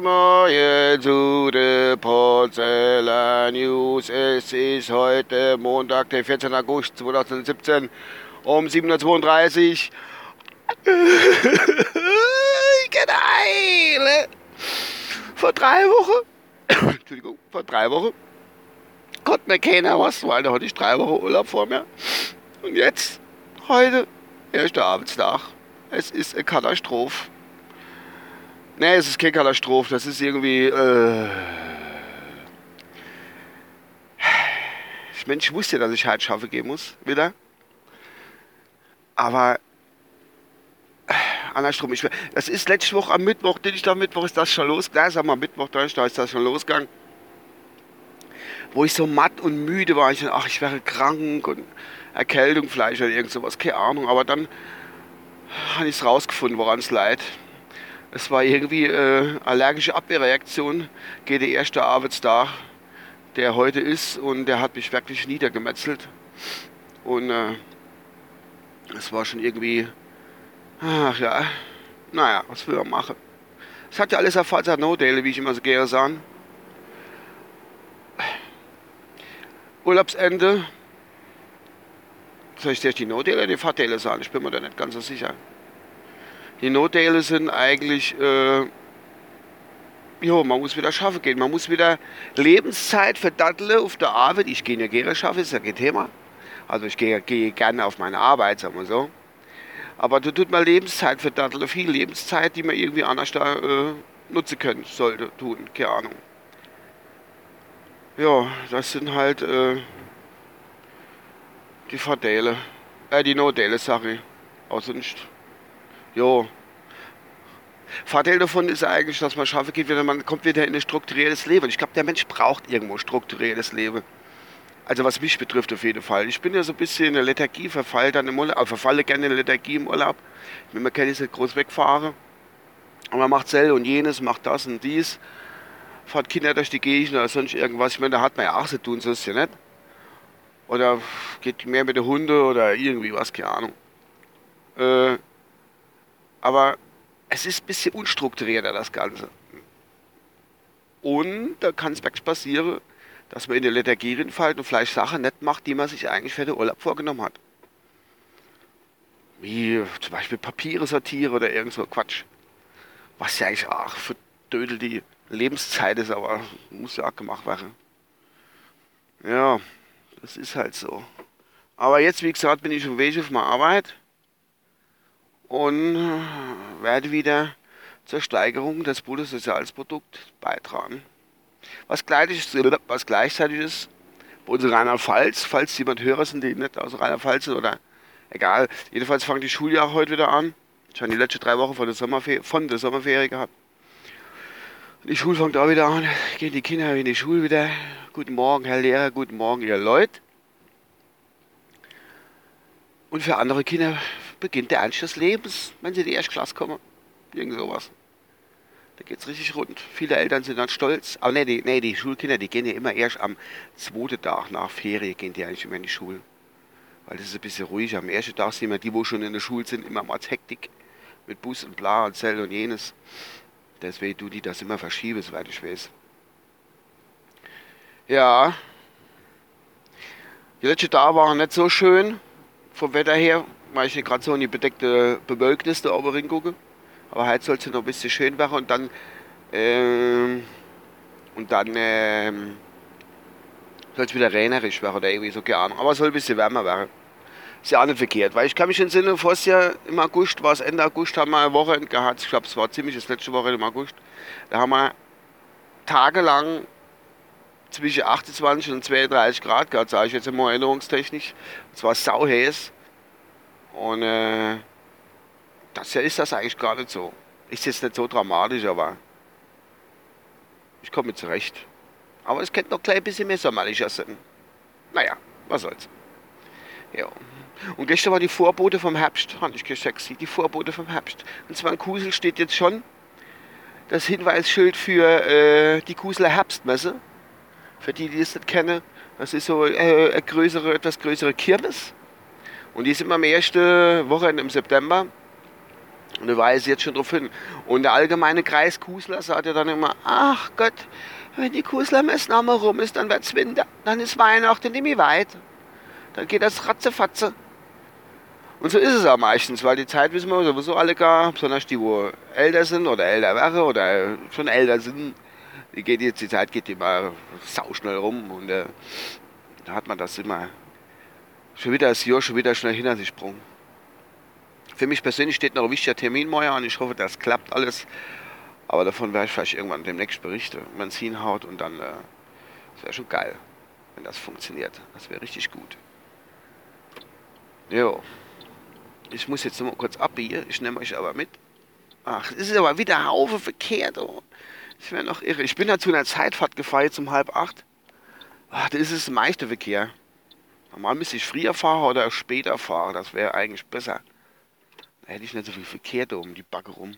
Moje zu der Porzellan News. Es ist heute Montag, der 14. August 2017 um 732. Geil! Vor drei Wochen, Entschuldigung, vor drei Wochen konnte mir keiner was, weil da hatte ich drei Wochen Urlaub vor mir. Und jetzt, heute, erster Arbeitstag. Es ist eine Katastrophe. Nee, es ist keine Katastrophe, das ist irgendwie. Äh ich meine, ich wusste, dass ich halt schaffe gehen muss, wieder. Aber äh, andersrum, ich, das ist letzte Woche am Mittwoch, den ich da Mittwoch ist das schon losgegangen. Sag mal, Mittwoch, da ist das schon losgegangen. Wo ich so matt und müde war. Ich dachte, ach, ich wäre krank und Erkältung vielleicht oder irgend sowas, keine Ahnung. Aber dann habe ich es rausgefunden, woran es leid. Es war irgendwie äh, allergische Abwehrreaktion gegen den ersten Arbeitstag, der heute ist. Und der hat mich wirklich niedergemetzelt. Und äh, es war schon irgendwie, ach ja, naja, was will man machen? Es hat ja alles auf Vater No-Dale, wie ich immer so gerne sage. Urlaubsende. Soll ich dir die No-Dale oder die Fahrteile sagen? Ich bin mir da nicht ganz so sicher. Die No-Dale sind eigentlich, äh, jo, man muss wieder schaffen gehen. Man muss wieder Lebenszeit verdatteln auf der Arbeit. Ich gehe ja gerne schaffen, ist ja kein Thema. Also ich gehe, gehe gerne auf meine Arbeit, sagen wir so. Aber da tut man Lebenszeit verdatteln. Viel Lebenszeit, die man irgendwie anders da äh, nutzen können sollte, tun. Keine Ahnung. Ja, das sind halt äh, die Verdäle. Äh, die No-Dale, sorry. Auch sonst. Jo. Vorteil davon ist eigentlich, dass man schaffen geht, wieder, man kommt wieder in ein strukturiertes Leben. Ich glaube, der Mensch braucht irgendwo strukturiertes Leben. Also was mich betrifft auf jeden Fall. Ich bin ja so ein bisschen in der Lethargie verfallen dann im Urlaub, verfalle gerne in der Lethargie im Urlaub. Wenn man kann ich nicht groß wegfahren. Und man macht Zell und jenes, macht das und dies. Fahrt Kinder durch die Gegend oder sonst irgendwas. Ich meine, da hat man ja auch zu tun, so ist ja nicht. Oder geht mehr mit den Hunden oder irgendwie was, keine Ahnung. Äh, aber es ist ein bisschen unstrukturierter, das Ganze. Und da kann es passieren, dass man in der Lethargie fällt und vielleicht Sachen nicht macht, die man sich eigentlich für den Urlaub vorgenommen hat. Wie zum Beispiel Papiere sortieren oder irgend so Quatsch. Was ja eigentlich auch für Dödel die Lebenszeit ist, aber muss ja auch gemacht werden. Ja, das ist halt so. Aber jetzt, wie gesagt, bin ich auf Weg auf meine Arbeit und werde wieder zur Steigerung des Bruttosozialprodukts beitragen. Was, was gleichzeitig ist, bei uns in Rheinland-Pfalz, falls jemand Hörer sind, die nicht aus Rheinland-Pfalz sind oder egal, jedenfalls fangen die Schuljahre heute wieder an. Ich habe die letzten drei Wochen von der, Sommerferie, von der Sommerferie gehabt. Die Schule fängt auch wieder an, gehen die Kinder in die Schule wieder. Guten Morgen, Herr Lehrer, guten Morgen, ihr Leute. Und für andere Kinder beginnt der Ernst des Lebens, wenn sie in die Erstklasse kommen. Irgend sowas. Da geht es richtig rund. Viele Eltern sind dann stolz. Aber nee die, nee, die Schulkinder, die gehen ja immer erst am zweiten Tag nach Ferien, gehen die eigentlich immer in die Schule. Weil das ist ein bisschen ruhiger. Am ersten Tag sind immer die, wo schon in der Schule sind, immer mal Hektik. Mit Bus und bla und Zell und jenes. Deswegen du die das immer verschieben, soweit ich weiß. Ja. Die letzten Tage waren nicht so schön vom Wetter her, weil ich gerade so in die bedeckte Bewölknis da oben hingucke. Aber heute soll es noch ein bisschen schön werden und dann, ähm, und dann ähm, soll es wieder regnerisch werden oder irgendwie so, keine Ahnung. Aber es soll ein bisschen wärmer werden. Ist ja auch nicht verkehrt, weil ich kann mich entsinnen, vors Jahr im August, war es Ende August, haben wir ein Wochenende gehabt. Ich glaube, es war ziemlich das letzte Woche im August. Da haben wir tagelang zwischen 28 und 32 Grad gehabt, sage ich jetzt immer erinnerungstechnisch. Es war sauheiß. Und äh, das ist das eigentlich gar nicht so. Ist jetzt nicht so dramatisch, aber ich komme mit zurecht. Aber es könnte noch gleich ein bisschen mehr sommerlicher sein. Naja, was soll's. Ja. Und gestern war die Vorbote vom Herbst, habe ich gesagt, die Vorbote vom Herbst. Und zwar in Kusel steht jetzt schon das Hinweisschild für äh, die Kuseler Herbstmesse. Für die, die es nicht kennen, das ist so äh, eine größere, etwas größere Kirmes Und die sind immer am ersten Wochenende im September. Und da weise jetzt schon drauf hin. Und der allgemeine Kreis Kusler sagt ja dann immer, ach Gott, wenn die Kusler-Messen einmal rum ist, dann wird's Winter, dann ist Weihnachten mehr weit. Dann geht das ratzefatze. Und so ist es auch meistens, weil die Zeit wissen wir sowieso alle gar, besonders die, wo älter sind oder älter wäre oder schon älter sind, die, geht jetzt, die Zeit geht immer sauschnell rum und äh, da hat man das immer schon wieder das Jahr schon wieder schnell hinter sich sprung. Für mich persönlich steht noch ein wichtiger Termin morgen und ich hoffe, das klappt alles. Aber davon werde ich vielleicht irgendwann demnächst berichten, wenn es hinhaut und dann, äh, das wäre schon geil, wenn das funktioniert. Das wäre richtig gut. Jo. Ich muss jetzt noch mal kurz abbiegen, ich nehme euch aber mit. Ach, es ist aber wieder Haufe verkehrt. Oh. Ich wäre noch irre. Ich bin da zu einer Zeitfahrt gefahren, jetzt um halb acht. Ach, das ist das meiste Verkehr. Normal müsste ich früher fahren oder später fahren, das wäre eigentlich besser. Da hätte ich nicht so viel Verkehr da um die Backe rum.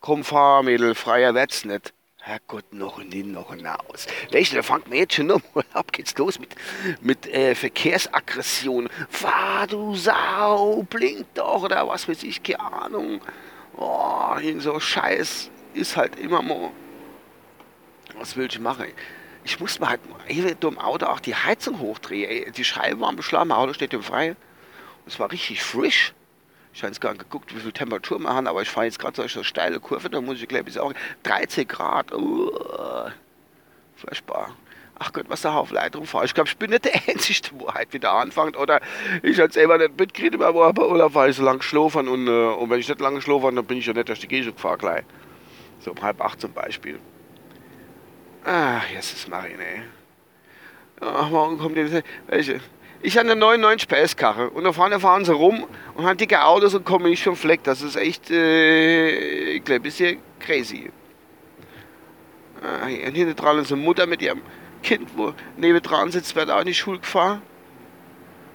Komm, fahr, Mädel, freier wird's nicht. Herrgott, noch und hin, noch und aus. Du, da fangt man jetzt schon um. Ab geht's los mit, mit äh, Verkehrsaggression. Fahr, du Sau, blink doch, oder was weiß ich, keine Ahnung. Oh, so Scheiß ist halt immer mal. Was will ich machen? Ich muss mal halt hier im Auto auch die Heizung hochdrehen. Die Scheiben waren beschlagen, mein Auto steht im Freien. Es war richtig frisch. Ich habe jetzt gar nicht geguckt, wie viel Temperatur wir haben, aber ich fahre jetzt gerade solche steile Kurve, da muss ich glaube ich auch 13 Grad. Uh, furchtbar. Ach Gott, was da auf Leitung fahre. Ich glaube, ich bin nicht der Einzige, wo halt wieder anfängt. Oder ich habe selber nicht mitgekriegt, aber bei Urlaub war ich so lange schlafern. Und, äh, und wenn ich nicht lange schlafern, dann bin ich ja nicht durch die Gegend gefahren gleich. So um halb acht zum Beispiel. Ach, jetzt ist Marine. Ach, morgen kommt die. Welche? Ich habe eine 99 PS Karre und da vorne fahren sie rum und haben dicke Autos und kommen nicht vom Fleck. Das ist echt, äh, ich glaube, ist hier crazy. Ah, und hinten dran ist eine Mutter mit ihrem Kind, wo neben dran sitzt, wird auch in die Schule gefahren.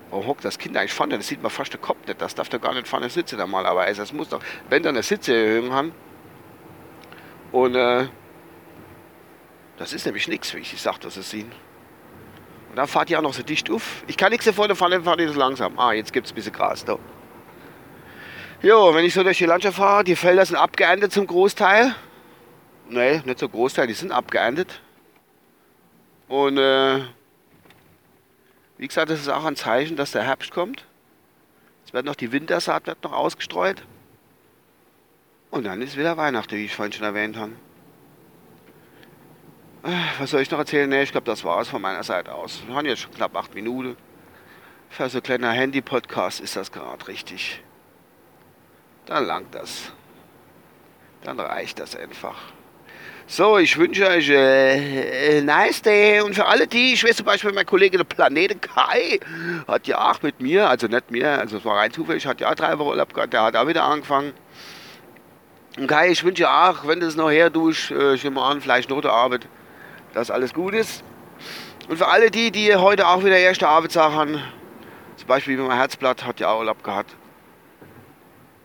Warum hockt das Kind eigentlich vorne? Das sieht man fast der Kopf nicht. Das darf doch gar nicht vorne sitzen normalerweise. Das muss doch, wenn dann eine Sitzeerhöhung haben. Und äh, das ist nämlich nichts, wie ich sage, dass es sehen. Und dann fahrt ihr auch noch so dicht auf. Ich kann nichts davon, fahren, fahren die so langsam. Ah, jetzt gibt es ein bisschen Gras da. Jo, wenn ich so durch die Landschaft fahre, die Felder sind abgeerntet zum Großteil. Nee, nicht so Großteil, die sind abgeerntet. Und äh, wie gesagt, das ist auch ein Zeichen, dass der Herbst kommt. Es wird noch die Wintersaat wird noch ausgestreut. Und dann ist wieder Weihnachten, wie ich vorhin schon erwähnt habe. Was soll ich noch erzählen? Ne, ich glaube, das war es von meiner Seite aus. Wir haben jetzt schon knapp acht Minuten. Für so ein kleiner Handy-Podcast ist das gerade richtig. Dann langt das. Dann reicht das einfach. So, ich wünsche euch äh, nice day. Und für alle die, ich weiß zum Beispiel, mein Kollege der Planete Kai hat ja auch mit mir, also nicht mir, also es war rein zufällig, hat ja drei Wochen Urlaub gehabt, der hat auch wieder angefangen. Und Kai, ich wünsche auch, wenn du es noch her tust, äh, schon mal an, vielleicht noch der Arbeit, dass alles gut ist. Und für alle die, die heute auch wieder erste Arbeitstag haben, zum Beispiel mein Herzblatt hat ja auch Urlaub gehabt.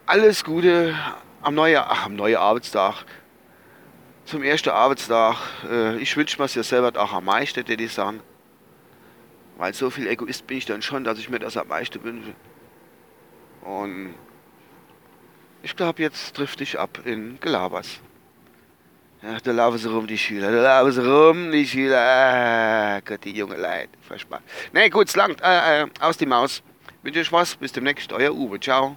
Alles Gute am neuen, ach, am neuen Arbeitstag. Zum ersten Arbeitstag. Äh, ich wünsche mir es ja selber auch am meisten, die ich sagen. Weil so viel Egoist bin ich dann schon, dass ich mir das am meisten wünsche. Und ich glaube, jetzt trifft ich ab in Gelabers. Ja, da laufen sie rum, die Schüler. Da laufen sie rum, die Schüler. Ah, Gott, die junge Leid. Verspannt. Nee, gut, es langt. Äh, äh, aus die Maus. Wünsche euch was. Bis demnächst. Euer Uwe. Ciao.